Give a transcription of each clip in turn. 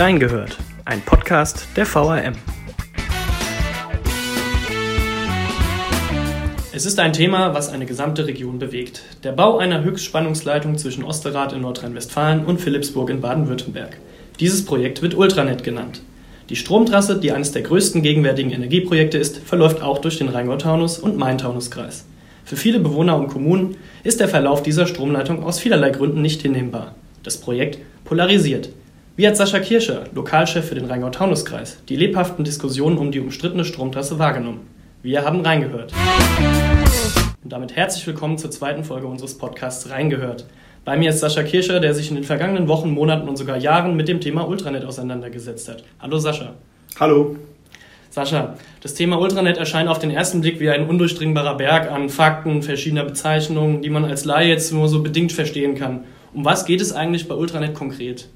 Reingehört, ein Podcast der VRM. Es ist ein Thema, was eine gesamte Region bewegt. Der Bau einer Höchstspannungsleitung zwischen Osterath in Nordrhein-Westfalen und Philipsburg in Baden-Württemberg. Dieses Projekt wird Ultranet genannt. Die Stromtrasse, die eines der größten gegenwärtigen Energieprojekte ist, verläuft auch durch den Rheingau-Taunus und Main-Taunus-Kreis. Für viele Bewohner und Kommunen ist der Verlauf dieser Stromleitung aus vielerlei Gründen nicht hinnehmbar. Das Projekt polarisiert. Wie hat Sascha Kirscher, Lokalchef für den Rheingau-Taunus-Kreis, die lebhaften Diskussionen um die umstrittene Stromtrasse wahrgenommen? Wir haben reingehört. Und damit herzlich willkommen zur zweiten Folge unseres Podcasts Reingehört. Bei mir ist Sascha Kirscher, der sich in den vergangenen Wochen, Monaten und sogar Jahren mit dem Thema Ultranet auseinandergesetzt hat. Hallo Sascha. Hallo. Sascha, das Thema Ultranet erscheint auf den ersten Blick wie ein undurchdringbarer Berg an Fakten, verschiedener Bezeichnungen, die man als Laie jetzt nur so bedingt verstehen kann. Um was geht es eigentlich bei Ultranet konkret?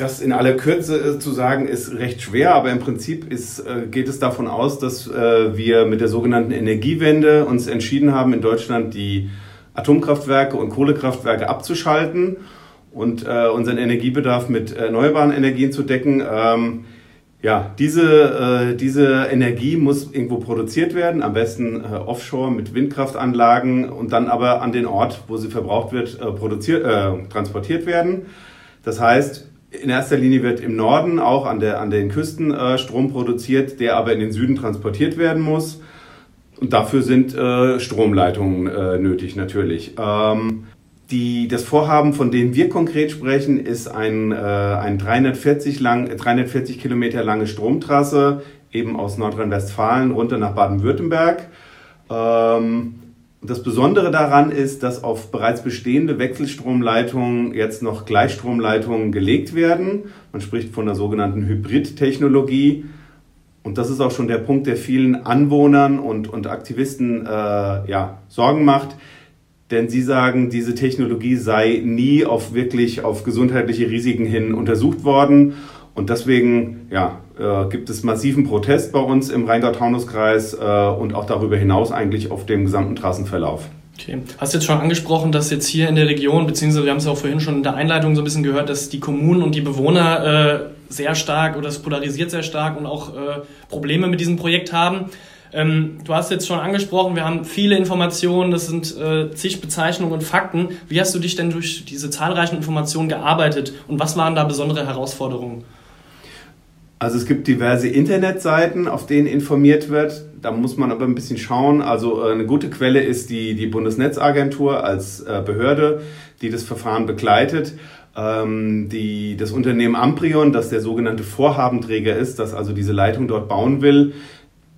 Das in aller Kürze äh, zu sagen ist recht schwer, aber im Prinzip ist, äh, geht es davon aus, dass äh, wir mit der sogenannten Energiewende uns entschieden haben, in Deutschland die Atomkraftwerke und Kohlekraftwerke abzuschalten und unseren Energiebedarf mit erneuerbaren Energien zu decken. Ähm, ja, diese, diese Energie muss irgendwo produziert werden, am besten offshore mit Windkraftanlagen und dann aber an den Ort, wo sie verbraucht wird, produziert, äh, transportiert werden. Das heißt, in erster Linie wird im Norden auch an, der, an den Küsten äh, Strom produziert, der aber in den Süden transportiert werden muss. Und dafür sind äh, Stromleitungen äh, nötig natürlich. Ähm, die, das Vorhaben, von dem wir konkret sprechen, ist ein, äh, ein 340, lang, 340 Kilometer lange Stromtrasse, eben aus Nordrhein-Westfalen runter nach Baden-Württemberg. Ähm, das Besondere daran ist, dass auf bereits bestehende Wechselstromleitungen jetzt noch Gleichstromleitungen gelegt werden. Man spricht von der sogenannten Hybrid-Technologie. Und das ist auch schon der Punkt, der vielen Anwohnern und, und Aktivisten äh, ja, Sorgen macht denn sie sagen, diese Technologie sei nie auf wirklich auf gesundheitliche Risiken hin untersucht worden. Und deswegen ja, äh, gibt es massiven Protest bei uns im Rheingau-Taunus-Kreis äh, und auch darüber hinaus eigentlich auf dem gesamten Trassenverlauf. Okay. Hast jetzt schon angesprochen, dass jetzt hier in der Region, beziehungsweise wir haben es auch vorhin schon in der Einleitung so ein bisschen gehört, dass die Kommunen und die Bewohner äh, sehr stark oder es polarisiert sehr stark und auch äh, Probleme mit diesem Projekt haben. Ähm, du hast jetzt schon angesprochen, wir haben viele Informationen, das sind äh, zig Bezeichnungen und Fakten. Wie hast du dich denn durch diese zahlreichen Informationen gearbeitet und was waren da besondere Herausforderungen? Also es gibt diverse Internetseiten, auf denen informiert wird. Da muss man aber ein bisschen schauen. Also äh, eine gute Quelle ist die, die Bundesnetzagentur als äh, Behörde, die das Verfahren begleitet. Ähm, die, das Unternehmen Amprion, das der sogenannte Vorhabenträger ist, das also diese Leitung dort bauen will,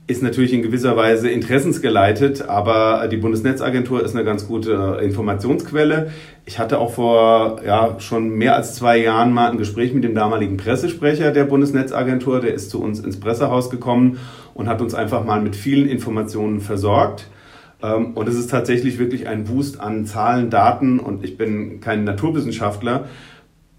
ist natürlich in gewisser Weise interessensgeleitet, aber die Bundesnetzagentur ist eine ganz gute Informationsquelle. Ich hatte auch vor ja, schon mehr als zwei Jahren mal ein Gespräch mit dem damaligen Pressesprecher der Bundesnetzagentur. Der ist zu uns ins Pressehaus gekommen und hat uns einfach mal mit vielen Informationen versorgt. Ähm, und es ist tatsächlich wirklich ein Boost an Zahlen, Daten und ich bin kein Naturwissenschaftler.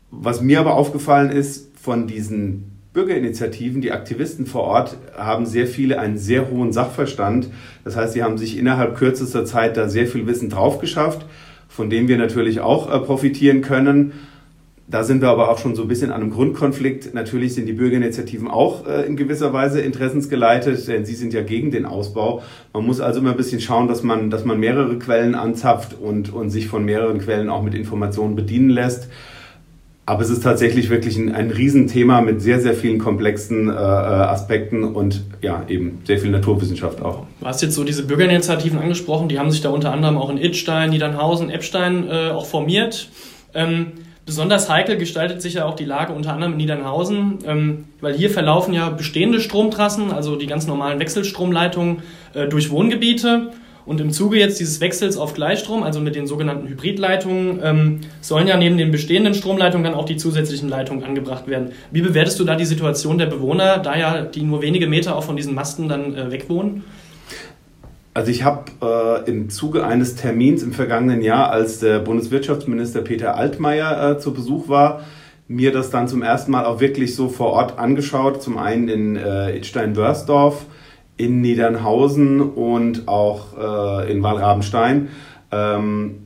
Was mir aber aufgefallen ist, von diesen Bürgerinitiativen, die Aktivisten vor Ort haben sehr viele einen sehr hohen Sachverstand. Das heißt, sie haben sich innerhalb kürzester Zeit da sehr viel Wissen drauf geschafft, von dem wir natürlich auch äh, profitieren können. Da sind wir aber auch schon so ein bisschen an einem Grundkonflikt. Natürlich sind die Bürgerinitiativen auch äh, in gewisser Weise interessensgeleitet, denn sie sind ja gegen den Ausbau. Man muss also immer ein bisschen schauen, dass man, dass man mehrere Quellen anzapft und, und sich von mehreren Quellen auch mit Informationen bedienen lässt. Aber es ist tatsächlich wirklich ein, ein Riesenthema mit sehr, sehr vielen komplexen äh, äh, Aspekten und ja, eben sehr viel Naturwissenschaft auch. Du hast jetzt so diese Bürgerinitiativen angesprochen, die haben sich da unter anderem auch in Idstein, Niedernhausen, Eppstein äh, auch formiert. Ähm, besonders heikel gestaltet sich ja auch die Lage unter anderem in Niedernhausen, ähm, weil hier verlaufen ja bestehende Stromtrassen, also die ganz normalen Wechselstromleitungen äh, durch Wohngebiete. Und im Zuge jetzt dieses Wechsels auf Gleichstrom, also mit den sogenannten Hybridleitungen, ähm, sollen ja neben den bestehenden Stromleitungen dann auch die zusätzlichen Leitungen angebracht werden. Wie bewertest du da die Situation der Bewohner, da ja die nur wenige Meter auch von diesen Masten dann äh, weg wohnen? Also ich habe äh, im Zuge eines Termins im vergangenen Jahr, als der Bundeswirtschaftsminister Peter Altmaier äh, zu Besuch war, mir das dann zum ersten Mal auch wirklich so vor Ort angeschaut. Zum einen in äh, Idstein-Wörsdorf, in Niedernhausen und auch äh, in Walrabenstein. Ähm,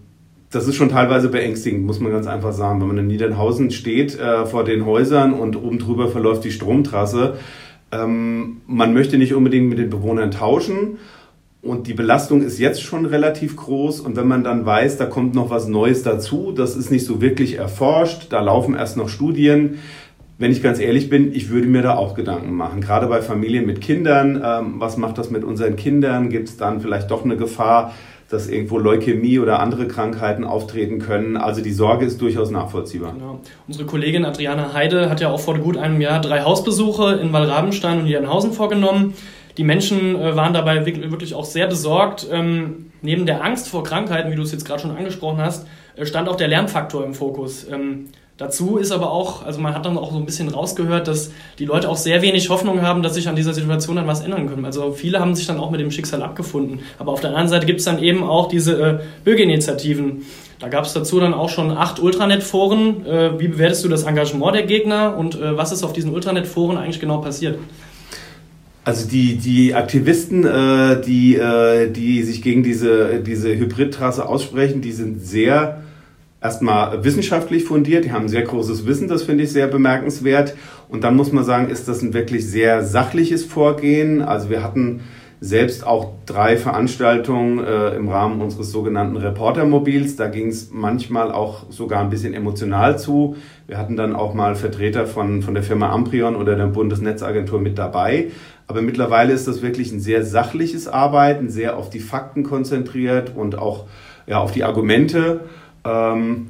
das ist schon teilweise beängstigend, muss man ganz einfach sagen. Wenn man in Niedernhausen steht äh, vor den Häusern und oben drüber verläuft die Stromtrasse, ähm, man möchte nicht unbedingt mit den Bewohnern tauschen und die Belastung ist jetzt schon relativ groß. Und wenn man dann weiß, da kommt noch was Neues dazu, das ist nicht so wirklich erforscht, da laufen erst noch Studien. Wenn ich ganz ehrlich bin, ich würde mir da auch Gedanken machen. Gerade bei Familien mit Kindern, ähm, was macht das mit unseren Kindern? Gibt es dann vielleicht doch eine Gefahr, dass irgendwo Leukämie oder andere Krankheiten auftreten können. Also die Sorge ist durchaus nachvollziehbar. Genau. Unsere Kollegin Adriana Heide hat ja auch vor gut einem Jahr drei Hausbesuche in Wallrabenstein und Niedernhausen vorgenommen. Die Menschen äh, waren dabei wirklich auch sehr besorgt. Ähm, neben der Angst vor Krankheiten, wie du es jetzt gerade schon angesprochen hast, äh, stand auch der Lärmfaktor im Fokus. Ähm, Dazu ist aber auch, also man hat dann auch so ein bisschen rausgehört, dass die Leute auch sehr wenig Hoffnung haben, dass sich an dieser Situation dann was ändern können. Also viele haben sich dann auch mit dem Schicksal abgefunden. Aber auf der anderen Seite gibt es dann eben auch diese äh, Bürgerinitiativen. Da gab es dazu dann auch schon acht Ultranet-Foren. Äh, wie bewertest du das Engagement der Gegner und äh, was ist auf diesen Ultranet-Foren eigentlich genau passiert? Also die, die Aktivisten, äh, die, äh, die sich gegen diese, diese Hybridtrasse aussprechen, die sind sehr erstmal wissenschaftlich fundiert, die haben ein sehr großes Wissen, das finde ich sehr bemerkenswert. Und dann muss man sagen, ist das ein wirklich sehr sachliches Vorgehen. Also wir hatten selbst auch drei Veranstaltungen äh, im Rahmen unseres sogenannten Reportermobils. Da ging es manchmal auch sogar ein bisschen emotional zu. Wir hatten dann auch mal Vertreter von, von der Firma Amprion oder der Bundesnetzagentur mit dabei. Aber mittlerweile ist das wirklich ein sehr sachliches Arbeiten, sehr auf die Fakten konzentriert und auch ja, auf die Argumente. Ähm,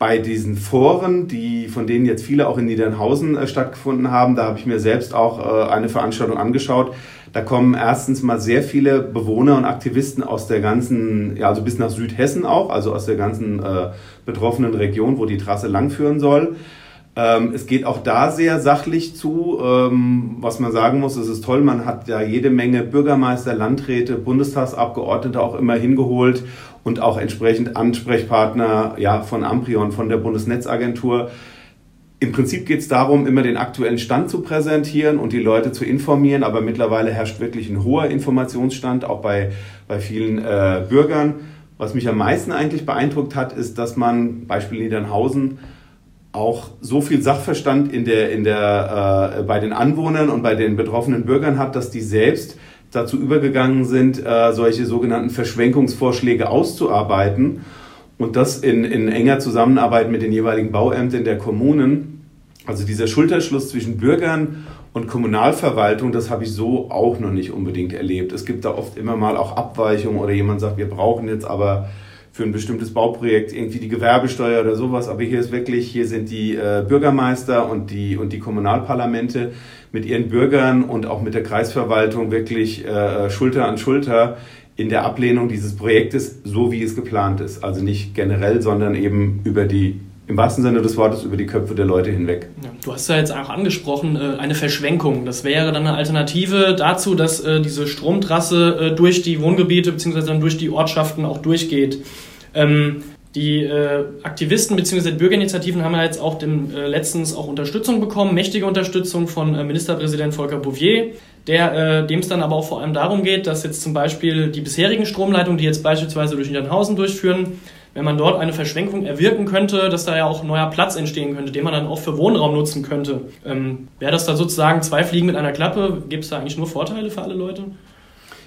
bei diesen Foren, die, von denen jetzt viele auch in Niedernhausen äh, stattgefunden haben, da habe ich mir selbst auch äh, eine Veranstaltung angeschaut. Da kommen erstens mal sehr viele Bewohner und Aktivisten aus der ganzen, ja, also bis nach Südhessen auch, also aus der ganzen äh, betroffenen Region, wo die Trasse langführen soll. Ähm, es geht auch da sehr sachlich zu. Ähm, was man sagen muss, es ist toll, man hat ja jede Menge Bürgermeister, Landräte, Bundestagsabgeordnete auch immer hingeholt und auch entsprechend Ansprechpartner ja, von Amprion, von der Bundesnetzagentur. Im Prinzip geht es darum, immer den aktuellen Stand zu präsentieren und die Leute zu informieren, aber mittlerweile herrscht wirklich ein hoher Informationsstand, auch bei, bei vielen äh, Bürgern. Was mich am meisten eigentlich beeindruckt hat, ist, dass man, Beispiel Niedernhausen, auch so viel Sachverstand in der, in der, äh, bei den Anwohnern und bei den betroffenen Bürgern hat, dass die selbst dazu übergegangen sind, äh, solche sogenannten Verschwenkungsvorschläge auszuarbeiten und das in, in enger Zusammenarbeit mit den jeweiligen Bauämtern der Kommunen. Also dieser Schulterschluss zwischen Bürgern und Kommunalverwaltung, das habe ich so auch noch nicht unbedingt erlebt. Es gibt da oft immer mal auch Abweichungen oder jemand sagt, wir brauchen jetzt aber für ein bestimmtes Bauprojekt irgendwie die Gewerbesteuer oder sowas. Aber hier ist wirklich, hier sind die äh, Bürgermeister und die, und die Kommunalparlamente mit ihren Bürgern und auch mit der Kreisverwaltung wirklich äh, Schulter an Schulter in der Ablehnung dieses Projektes, so wie es geplant ist. Also nicht generell, sondern eben über die im wahrsten Sinne des Wortes über die Köpfe der Leute hinweg. Ja, du hast ja jetzt auch angesprochen, äh, eine Verschwenkung. Das wäre dann eine Alternative dazu, dass äh, diese Stromtrasse äh, durch die Wohngebiete bzw. dann durch die Ortschaften auch durchgeht. Ähm, die Aktivisten bzw. Bürgerinitiativen haben ja jetzt auch dem, letztens auch Unterstützung bekommen, mächtige Unterstützung von Ministerpräsident Volker Bouvier, der, dem es dann aber auch vor allem darum geht, dass jetzt zum Beispiel die bisherigen Stromleitungen, die jetzt beispielsweise durch Niedernhausen durchführen, wenn man dort eine Verschwenkung erwirken könnte, dass da ja auch neuer Platz entstehen könnte, den man dann auch für Wohnraum nutzen könnte. Ähm, Wäre das da sozusagen zwei Fliegen mit einer Klappe? Gibt es da eigentlich nur Vorteile für alle Leute?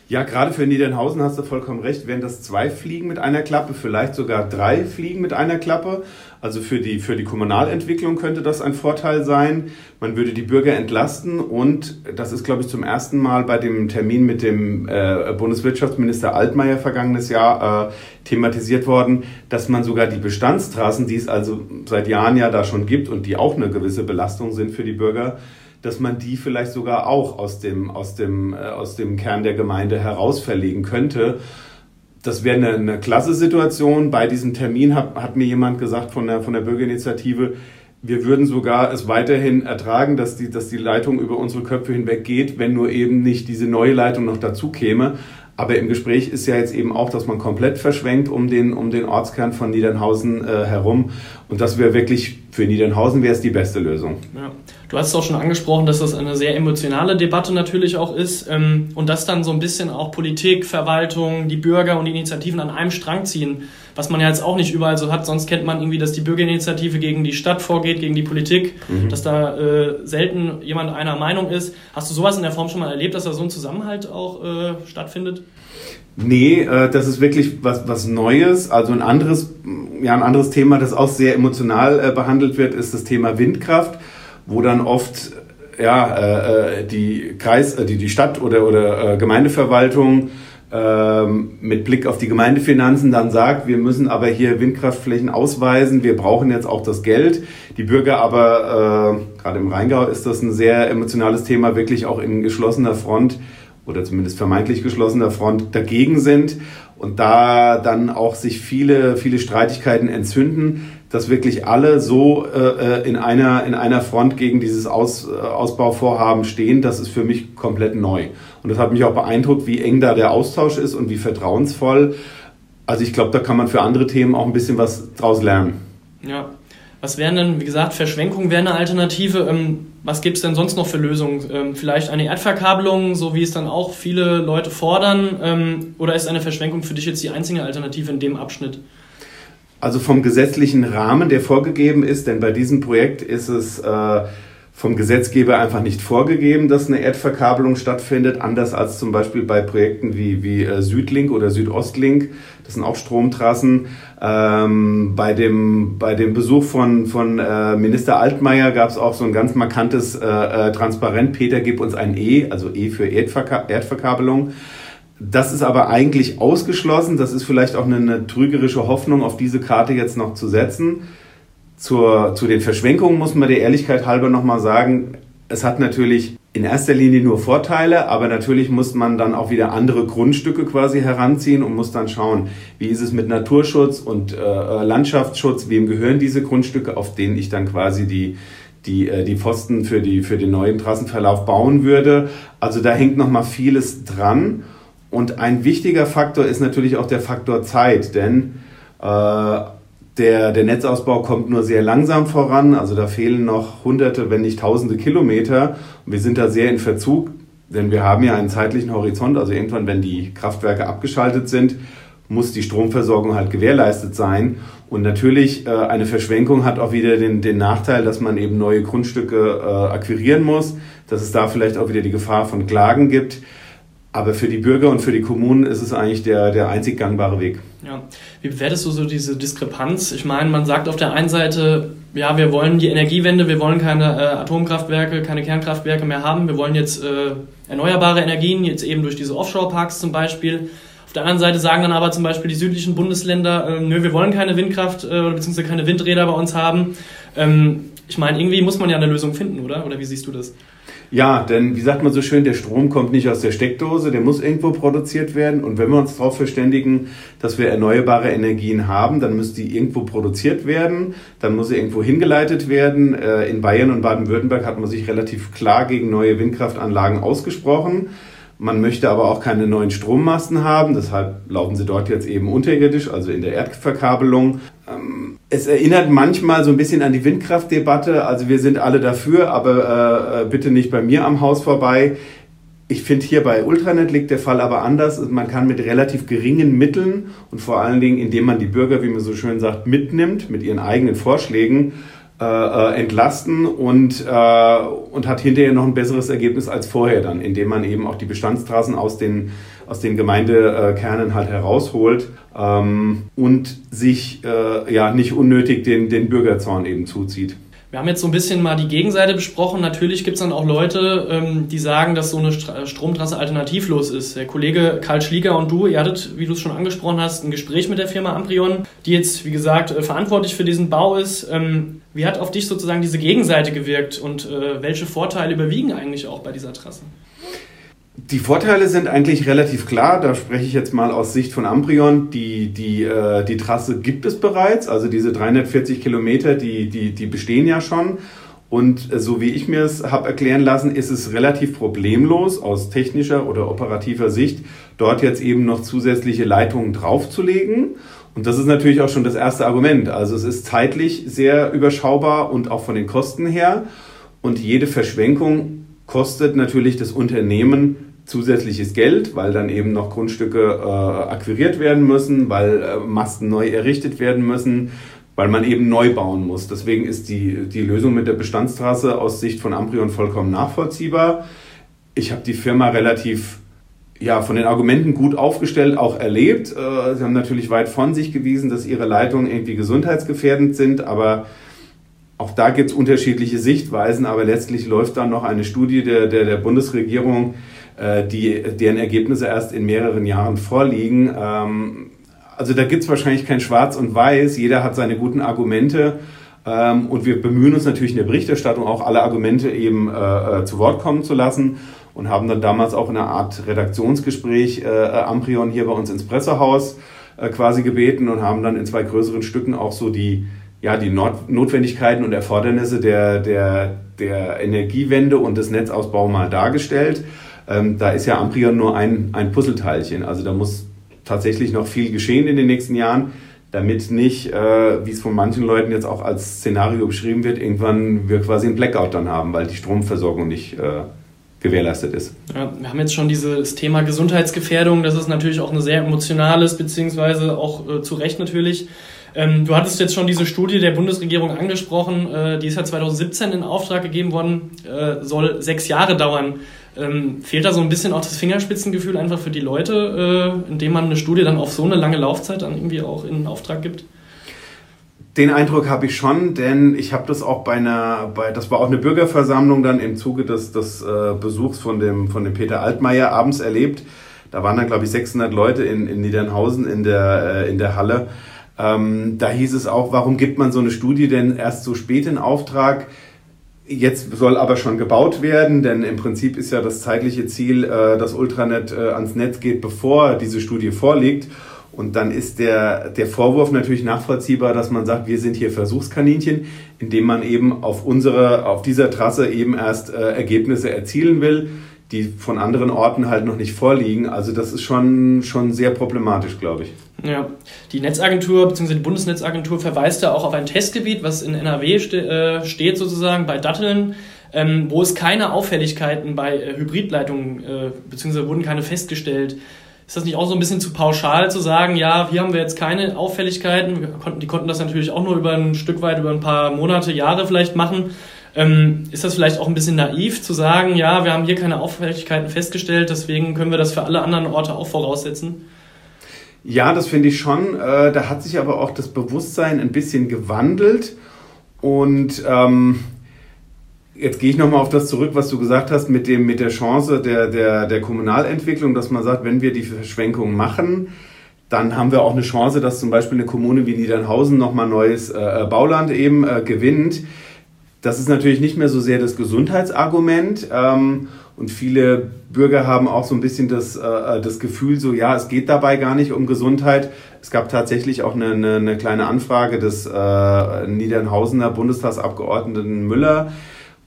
Ja, gerade für Niedernhausen hast du vollkommen recht. Wären das zwei Fliegen mit einer Klappe, vielleicht sogar drei Fliegen mit einer Klappe. Also für die, für die Kommunalentwicklung könnte das ein Vorteil sein. Man würde die Bürger entlasten und das ist, glaube ich, zum ersten Mal bei dem Termin mit dem äh, Bundeswirtschaftsminister Altmaier vergangenes Jahr äh, thematisiert worden, dass man sogar die Bestandstraßen, die es also seit Jahren ja da schon gibt und die auch eine gewisse Belastung sind für die Bürger, dass man die vielleicht sogar auch aus dem, aus dem, äh, aus dem Kern der Gemeinde heraus verlegen könnte. Das wäre eine, eine klasse Situation. Bei diesem Termin hat, hat mir jemand gesagt von der, von der Bürgerinitiative, wir würden sogar es weiterhin ertragen, dass die, dass die Leitung über unsere Köpfe hinweg geht, wenn nur eben nicht diese neue Leitung noch dazu käme. Aber im Gespräch ist ja jetzt eben auch, dass man komplett verschwenkt um den, um den Ortskern von Niedernhausen äh, herum. Und das wäre wirklich, für Niedernhausen wäre es die beste Lösung. Ja. Du hast es auch schon angesprochen, dass das eine sehr emotionale Debatte natürlich auch ist ähm, und dass dann so ein bisschen auch Politik, Verwaltung, die Bürger und die Initiativen an einem Strang ziehen, was man ja jetzt auch nicht überall so hat. Sonst kennt man irgendwie, dass die Bürgerinitiative gegen die Stadt vorgeht, gegen die Politik, mhm. dass da äh, selten jemand einer Meinung ist. Hast du sowas in der Form schon mal erlebt, dass da so ein Zusammenhalt auch äh, stattfindet? Nee, äh, das ist wirklich was, was Neues. Also ein anderes, ja, ein anderes Thema, das auch sehr emotional äh, behandelt wird, ist das Thema Windkraft, wo dann oft ja, äh, äh die Kreis, äh, die, die Stadt oder, oder äh, Gemeindeverwaltung ähm, mit Blick auf die Gemeindefinanzen dann sagt, wir müssen aber hier Windkraftflächen ausweisen, wir brauchen jetzt auch das Geld. Die Bürger aber, äh, gerade im Rheingau ist das ein sehr emotionales Thema, wirklich auch in geschlossener Front oder zumindest vermeintlich geschlossener Front dagegen sind und da dann auch sich viele, viele Streitigkeiten entzünden, dass wirklich alle so äh, äh, in, einer, in einer Front gegen dieses Aus, äh, Ausbauvorhaben stehen, das ist für mich komplett neu. Und das hat mich auch beeindruckt, wie eng da der Austausch ist und wie vertrauensvoll. Also ich glaube, da kann man für andere Themen auch ein bisschen was draus lernen. Ja, was wären denn, wie gesagt, Verschwenkung wäre eine Alternative. Ähm, was gibt es denn sonst noch für Lösungen? Ähm, vielleicht eine Erdverkabelung, so wie es dann auch viele Leute fordern? Ähm, oder ist eine Verschwenkung für dich jetzt die einzige Alternative in dem Abschnitt? Also vom gesetzlichen Rahmen, der vorgegeben ist, denn bei diesem Projekt ist es äh, vom Gesetzgeber einfach nicht vorgegeben, dass eine Erdverkabelung stattfindet, anders als zum Beispiel bei Projekten wie, wie äh, Südlink oder Südostlink. Das sind auch Stromtrassen. Ähm, bei, dem, bei dem Besuch von, von äh, Minister Altmaier gab es auch so ein ganz markantes äh, äh, Transparent, Peter gib uns ein E, also E für Erdverka Erdverkabelung. Das ist aber eigentlich ausgeschlossen. Das ist vielleicht auch eine, eine trügerische Hoffnung, auf diese Karte jetzt noch zu setzen. Zur, zu den Verschwenkungen muss man der Ehrlichkeit halber nochmal sagen, es hat natürlich in erster Linie nur Vorteile, aber natürlich muss man dann auch wieder andere Grundstücke quasi heranziehen und muss dann schauen, wie ist es mit Naturschutz und äh, Landschaftsschutz, wem gehören diese Grundstücke, auf denen ich dann quasi die, die, äh, die Pfosten für, die, für den neuen Trassenverlauf bauen würde. Also da hängt nochmal vieles dran. Und ein wichtiger Faktor ist natürlich auch der Faktor Zeit, denn äh, der, der Netzausbau kommt nur sehr langsam voran, also da fehlen noch hunderte, wenn nicht tausende Kilometer. Wir sind da sehr in Verzug, denn wir haben ja einen zeitlichen Horizont, also irgendwann, wenn die Kraftwerke abgeschaltet sind, muss die Stromversorgung halt gewährleistet sein. Und natürlich, äh, eine Verschwenkung hat auch wieder den, den Nachteil, dass man eben neue Grundstücke äh, akquirieren muss, dass es da vielleicht auch wieder die Gefahr von Klagen gibt. Aber für die Bürger und für die Kommunen ist es eigentlich der, der einzig gangbare Weg. Ja. Wie bewertest du so diese Diskrepanz? Ich meine, man sagt auf der einen Seite, ja, wir wollen die Energiewende, wir wollen keine äh, Atomkraftwerke, keine Kernkraftwerke mehr haben, wir wollen jetzt äh, erneuerbare Energien, jetzt eben durch diese Offshore-Parks zum Beispiel. Auf der anderen Seite sagen dann aber zum Beispiel die südlichen Bundesländer, äh, nö, wir wollen keine Windkraft äh, beziehungsweise keine Windräder bei uns haben. Ähm, ich meine, irgendwie muss man ja eine Lösung finden, oder? Oder wie siehst du das? Ja, denn wie sagt man so schön, der Strom kommt nicht aus der Steckdose, der muss irgendwo produziert werden. Und wenn wir uns darauf verständigen, dass wir erneuerbare Energien haben, dann müsste die irgendwo produziert werden, dann muss sie irgendwo hingeleitet werden. Äh, in Bayern und Baden-Württemberg hat man sich relativ klar gegen neue Windkraftanlagen ausgesprochen. Man möchte aber auch keine neuen Strommasten haben, deshalb laufen sie dort jetzt eben unterirdisch, also in der Erdverkabelung. Ähm, es erinnert manchmal so ein bisschen an die Windkraftdebatte, also wir sind alle dafür, aber äh, bitte nicht bei mir am Haus vorbei. Ich finde hier bei Ultranet liegt der Fall aber anders. Man kann mit relativ geringen Mitteln und vor allen Dingen, indem man die Bürger, wie man so schön sagt, mitnimmt mit ihren eigenen Vorschlägen, äh, äh, entlasten und, äh, und hat hinterher noch ein besseres Ergebnis als vorher dann, indem man eben auch die Bestandstraßen aus den, aus den Gemeindekernen halt herausholt ähm, und sich äh, ja nicht unnötig den, den Bürgerzorn eben zuzieht. Wir haben jetzt so ein bisschen mal die Gegenseite besprochen. Natürlich gibt es dann auch Leute, ähm, die sagen, dass so eine Stromtrasse alternativlos ist. Der Kollege Karl Schlieger und du, ihr hattet, wie du es schon angesprochen hast, ein Gespräch mit der Firma Amprion, die jetzt, wie gesagt, äh, verantwortlich für diesen Bau ist. Ähm, wie hat auf dich sozusagen diese Gegenseite gewirkt und äh, welche Vorteile überwiegen eigentlich auch bei dieser Trasse? Die Vorteile sind eigentlich relativ klar. Da spreche ich jetzt mal aus Sicht von Amprion. Die, die, äh, die Trasse gibt es bereits. Also diese 340 Kilometer, die, die, die bestehen ja schon. Und äh, so wie ich mir es habe erklären lassen, ist es relativ problemlos aus technischer oder operativer Sicht, dort jetzt eben noch zusätzliche Leitungen draufzulegen. Und das ist natürlich auch schon das erste Argument. Also es ist zeitlich sehr überschaubar und auch von den Kosten her. Und jede Verschwenkung kostet natürlich das Unternehmen zusätzliches Geld, weil dann eben noch Grundstücke äh, akquiriert werden müssen, weil äh, Masten neu errichtet werden müssen, weil man eben neu bauen muss. Deswegen ist die, die Lösung mit der Bestandstraße aus Sicht von Amprion vollkommen nachvollziehbar. Ich habe die Firma relativ ja, von den Argumenten gut aufgestellt, auch erlebt. Äh, sie haben natürlich weit von sich gewiesen, dass ihre Leitungen irgendwie gesundheitsgefährdend sind, aber auch da gibt es unterschiedliche Sichtweisen, aber letztlich läuft dann noch eine Studie der, der, der Bundesregierung, die, deren Ergebnisse erst in mehreren Jahren vorliegen. Ähm, also da gibt es wahrscheinlich kein Schwarz und Weiß, jeder hat seine guten Argumente. Ähm, und wir bemühen uns natürlich in der Berichterstattung auch alle Argumente eben äh, äh zu Wort kommen zu lassen und haben dann damals auch in einer Art Redaktionsgespräch äh, Amprion hier bei uns ins Pressehaus äh, quasi gebeten und haben dann in zwei größeren Stücken auch so die, ja, die Not Notwendigkeiten und Erfordernisse der, der, der Energiewende und des Netzausbaus mal dargestellt. Ähm, da ist ja Amprion nur ein, ein Puzzleteilchen. Also da muss tatsächlich noch viel geschehen in den nächsten Jahren, damit nicht, äh, wie es von manchen Leuten jetzt auch als Szenario beschrieben wird, irgendwann wir quasi einen Blackout dann haben, weil die Stromversorgung nicht äh, gewährleistet ist. Ja, wir haben jetzt schon dieses Thema Gesundheitsgefährdung, das ist natürlich auch ein sehr emotionales, beziehungsweise auch äh, zu Recht natürlich. Ähm, du hattest jetzt schon diese Studie der Bundesregierung angesprochen, äh, die ist ja 2017 in Auftrag gegeben worden, äh, soll sechs Jahre dauern. Ähm, fehlt da so ein bisschen auch das Fingerspitzengefühl einfach für die Leute, äh, indem man eine Studie dann auf so eine lange Laufzeit dann irgendwie auch in Auftrag gibt? Den Eindruck habe ich schon, denn ich habe das auch bei einer, bei, das war auch eine Bürgerversammlung dann im Zuge des, des äh, Besuchs von dem, von dem Peter Altmaier abends erlebt. Da waren dann, glaube ich, 600 Leute in, in Niedernhausen in der, äh, in der Halle. Ähm, da hieß es auch, warum gibt man so eine Studie denn erst so spät in Auftrag? Jetzt soll aber schon gebaut werden, denn im Prinzip ist ja das zeitliche Ziel, äh, dass Ultranet äh, ans Netz geht, bevor diese Studie vorliegt. Und dann ist der, der Vorwurf natürlich nachvollziehbar, dass man sagt, wir sind hier Versuchskaninchen, indem man eben auf, unsere, auf dieser Trasse eben erst äh, Ergebnisse erzielen will, die von anderen Orten halt noch nicht vorliegen. Also das ist schon, schon sehr problematisch, glaube ich. Ja, die Netzagentur bzw. die Bundesnetzagentur verweist ja auch auf ein Testgebiet, was in NRW ste äh, steht sozusagen bei Datteln. Ähm, wo es keine Auffälligkeiten bei äh, Hybridleitungen, äh, beziehungsweise wurden keine festgestellt. Ist das nicht auch so ein bisschen zu pauschal zu sagen, ja, hier haben wir jetzt keine Auffälligkeiten? Konnten, die konnten das natürlich auch nur über ein Stück weit, über ein paar Monate, Jahre vielleicht machen. Ähm, ist das vielleicht auch ein bisschen naiv zu sagen, ja, wir haben hier keine Auffälligkeiten festgestellt, deswegen können wir das für alle anderen Orte auch voraussetzen? Ja, das finde ich schon. Äh, da hat sich aber auch das Bewusstsein ein bisschen gewandelt. Und ähm, Jetzt gehe ich nochmal auf das zurück, was du gesagt hast mit, dem, mit der Chance der, der, der Kommunalentwicklung, dass man sagt, wenn wir die Verschwenkung machen, dann haben wir auch eine Chance, dass zum Beispiel eine Kommune wie Niedernhausen nochmal neues äh, Bauland eben äh, gewinnt. Das ist natürlich nicht mehr so sehr das Gesundheitsargument. Ähm, und viele Bürger haben auch so ein bisschen das, äh, das Gefühl, so ja, es geht dabei gar nicht um Gesundheit. Es gab tatsächlich auch eine, eine, eine kleine Anfrage des äh, Niedernhausener Bundestagsabgeordneten Müller,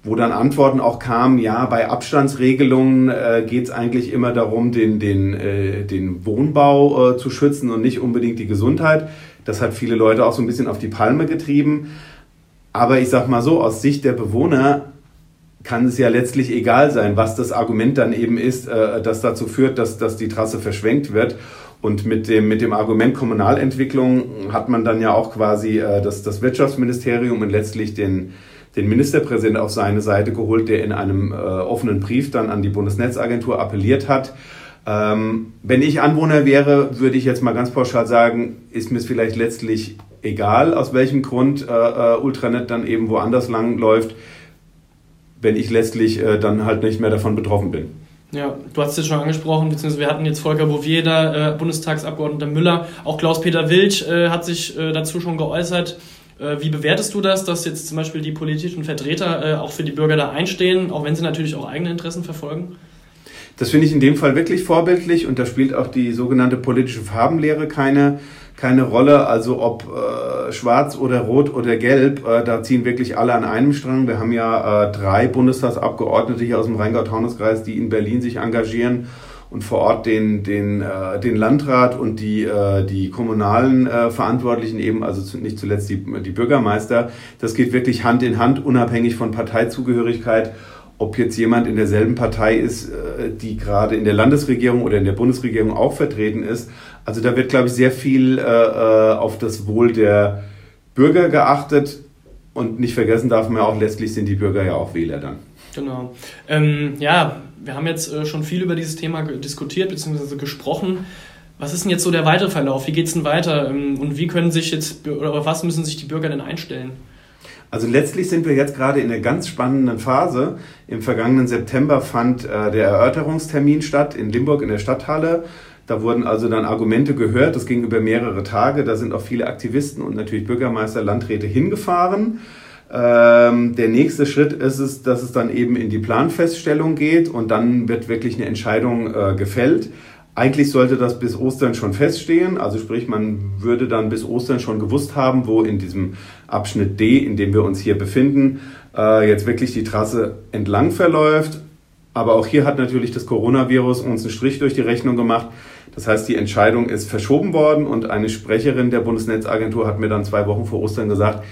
wo dann Antworten auch kamen, ja, bei Abstandsregelungen äh, geht es eigentlich immer darum, den, den, äh, den Wohnbau äh, zu schützen und nicht unbedingt die Gesundheit. Das hat viele Leute auch so ein bisschen auf die Palme getrieben. Aber ich sag mal so, aus Sicht der Bewohner kann es ja letztlich egal sein, was das Argument dann eben ist, äh, das dazu führt, dass, dass die Trasse verschwenkt wird. Und mit dem, mit dem Argument Kommunalentwicklung hat man dann ja auch quasi äh, das, das Wirtschaftsministerium und letztlich den, den Ministerpräsidenten auf seine Seite geholt, der in einem äh, offenen Brief dann an die Bundesnetzagentur appelliert hat. Ähm, wenn ich Anwohner wäre, würde ich jetzt mal ganz pauschal sagen, ist mir es vielleicht letztlich egal, aus welchem Grund äh, äh, Ultranet dann eben woanders lang läuft, wenn ich letztlich äh, dann halt nicht mehr davon betroffen bin. Ja, du hast es schon angesprochen, beziehungsweise wir hatten jetzt Volker Bouvier da, äh, Bundestagsabgeordneter Müller, auch Klaus-Peter Wilch äh, hat sich äh, dazu schon geäußert. Äh, wie bewertest du das, dass jetzt zum Beispiel die politischen Vertreter äh, auch für die Bürger da einstehen, auch wenn sie natürlich auch eigene Interessen verfolgen? Das finde ich in dem Fall wirklich vorbildlich und da spielt auch die sogenannte politische Farbenlehre keine, keine Rolle. Also ob äh, schwarz oder rot oder gelb, äh, da ziehen wirklich alle an einem Strang. Wir haben ja äh, drei Bundestagsabgeordnete hier aus dem Rheingau-Taunus-Kreis, die in Berlin sich engagieren und vor Ort den, den, äh, den Landrat und die, äh, die kommunalen äh, Verantwortlichen eben, also zu, nicht zuletzt die, die Bürgermeister. Das geht wirklich Hand in Hand, unabhängig von Parteizugehörigkeit. Ob jetzt jemand in derselben Partei ist, äh, die gerade in der Landesregierung oder in der Bundesregierung auch vertreten ist. Also da wird, glaube ich, sehr viel äh, äh auf das Wohl der Bürger geachtet. Und nicht vergessen darf man auch, letztlich sind die Bürger ja auch Wähler dann. Genau. Ähm, ja, wir haben jetzt schon viel über dieses Thema diskutiert bzw. gesprochen. Was ist denn jetzt so der weitere Verlauf? Wie geht es denn weiter? Ähm, und wie können sich jetzt oder was müssen sich die Bürger denn einstellen? Also letztlich sind wir jetzt gerade in einer ganz spannenden Phase. Im vergangenen September fand äh, der Erörterungstermin statt in Limburg in der Stadthalle. Da wurden also dann Argumente gehört. Das ging über mehrere Tage. Da sind auch viele Aktivisten und natürlich Bürgermeister, Landräte hingefahren. Ähm, der nächste Schritt ist es, dass es dann eben in die Planfeststellung geht und dann wird wirklich eine Entscheidung äh, gefällt. Eigentlich sollte das bis Ostern schon feststehen, also sprich, man würde dann bis Ostern schon gewusst haben, wo in diesem Abschnitt D, in dem wir uns hier befinden, äh, jetzt wirklich die Trasse entlang verläuft. Aber auch hier hat natürlich das Coronavirus uns einen Strich durch die Rechnung gemacht. Das heißt, die Entscheidung ist verschoben worden und eine Sprecherin der Bundesnetzagentur hat mir dann zwei Wochen vor Ostern gesagt,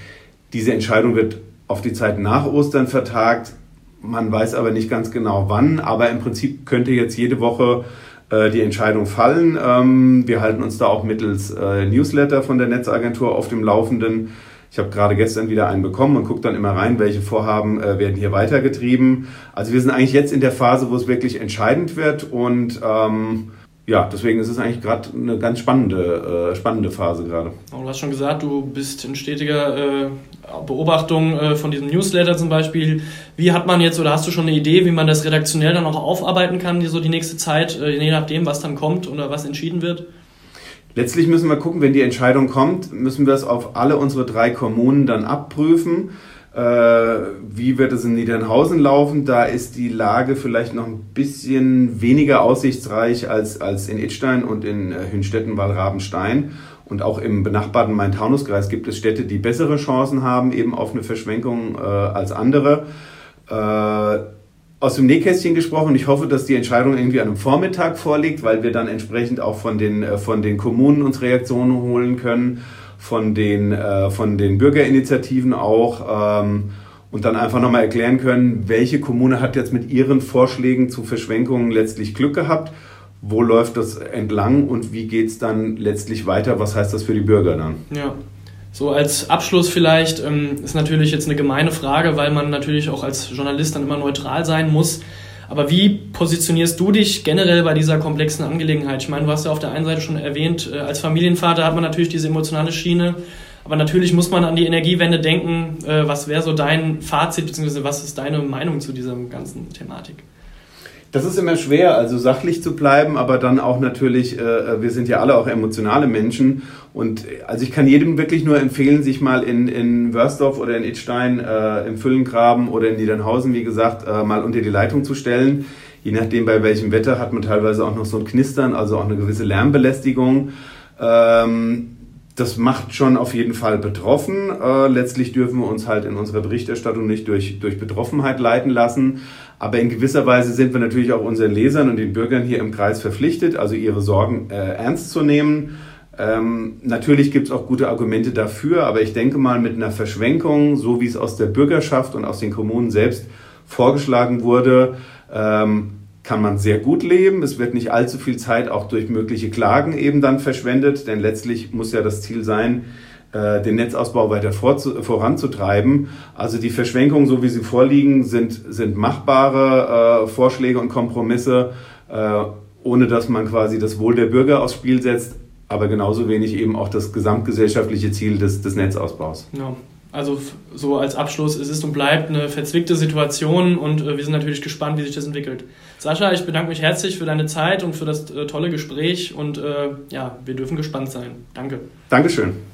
diese Entscheidung wird auf die Zeit nach Ostern vertagt. Man weiß aber nicht ganz genau wann, aber im Prinzip könnte jetzt jede Woche die Entscheidung fallen. Ähm, wir halten uns da auch mittels äh, Newsletter von der Netzagentur auf dem Laufenden. Ich habe gerade gestern wieder einen bekommen und gucke dann immer rein, welche Vorhaben äh, werden hier weitergetrieben. Also wir sind eigentlich jetzt in der Phase, wo es wirklich entscheidend wird und ähm, ja, deswegen ist es eigentlich gerade eine ganz spannende, äh, spannende Phase gerade. Du hast schon gesagt, du bist in stetiger äh, Beobachtung äh, von diesem Newsletter zum Beispiel. Wie hat man jetzt oder hast du schon eine Idee, wie man das redaktionell dann auch aufarbeiten kann, die, so die nächste Zeit, äh, je nachdem, was dann kommt oder was entschieden wird? Letztlich müssen wir gucken, wenn die Entscheidung kommt, müssen wir es auf alle unsere drei Kommunen dann abprüfen wie wird es in Niedernhausen laufen? Da ist die Lage vielleicht noch ein bisschen weniger aussichtsreich als, als in Idstein und in äh, Hünstetten-Wallrabenstein. Und auch im benachbarten Main-Taunus-Kreis gibt es Städte, die bessere Chancen haben, eben auf eine Verschwenkung äh, als andere. Äh, aus dem Nähkästchen gesprochen. Ich hoffe, dass die Entscheidung irgendwie an einem Vormittag vorliegt, weil wir dann entsprechend auch von den, äh, von den Kommunen uns Reaktionen holen können von den, äh, von den Bürgerinitiativen auch ähm, und dann einfach nochmal erklären können, welche Kommune hat jetzt mit ihren Vorschlägen zu Verschwenkungen letztlich Glück gehabt, wo läuft das entlang und wie geht es dann letztlich weiter, was heißt das für die Bürger dann? Ja. So als Abschluss vielleicht ähm, ist natürlich jetzt eine gemeine Frage, weil man natürlich auch als Journalist dann immer neutral sein muss. Aber wie positionierst du dich generell bei dieser komplexen Angelegenheit? Ich meine, du hast ja auf der einen Seite schon erwähnt, äh, als Familienvater hat man natürlich diese emotionale Schiene. Aber natürlich muss man an die Energiewende denken. Äh, was wäre so dein Fazit, beziehungsweise was ist deine Meinung zu dieser ganzen Thematik? Das ist immer schwer, also sachlich zu bleiben, aber dann auch natürlich, äh, äh, wir sind ja alle auch emotionale Menschen. Und äh, also ich kann jedem wirklich nur empfehlen, sich mal in, in Wörsdorf oder in Idstein, äh, im Füllengraben oder in Niedernhausen, wie gesagt, äh, mal unter die Leitung zu stellen. Je nachdem, bei welchem Wetter, hat man teilweise auch noch so ein Knistern, also auch eine gewisse Lärmbelästigung. Ähm, das macht schon auf jeden Fall betroffen. Äh, letztlich dürfen wir uns halt in unserer Berichterstattung nicht durch, durch Betroffenheit leiten lassen. Aber in gewisser Weise sind wir natürlich auch unseren Lesern und den Bürgern hier im Kreis verpflichtet, also ihre Sorgen äh, ernst zu nehmen. Ähm, natürlich gibt es auch gute Argumente dafür, aber ich denke mal, mit einer Verschwenkung, so wie es aus der Bürgerschaft und aus den Kommunen selbst vorgeschlagen wurde, ähm, kann man sehr gut leben. Es wird nicht allzu viel Zeit auch durch mögliche Klagen eben dann verschwendet, denn letztlich muss ja das Ziel sein, äh, den Netzausbau weiter voranzutreiben. Also die Verschwenkungen, so wie sie vorliegen, sind, sind machbare äh, Vorschläge und Kompromisse, äh, ohne dass man quasi das Wohl der Bürger aufs Spiel setzt, aber genauso wenig eben auch das gesamtgesellschaftliche Ziel des, des Netzausbaus. Ja. Also so als Abschluss, es ist und bleibt eine verzwickte Situation und äh, wir sind natürlich gespannt, wie sich das entwickelt. Sascha, ich bedanke mich herzlich für deine Zeit und für das äh, tolle Gespräch und äh, ja, wir dürfen gespannt sein. Danke. Dankeschön.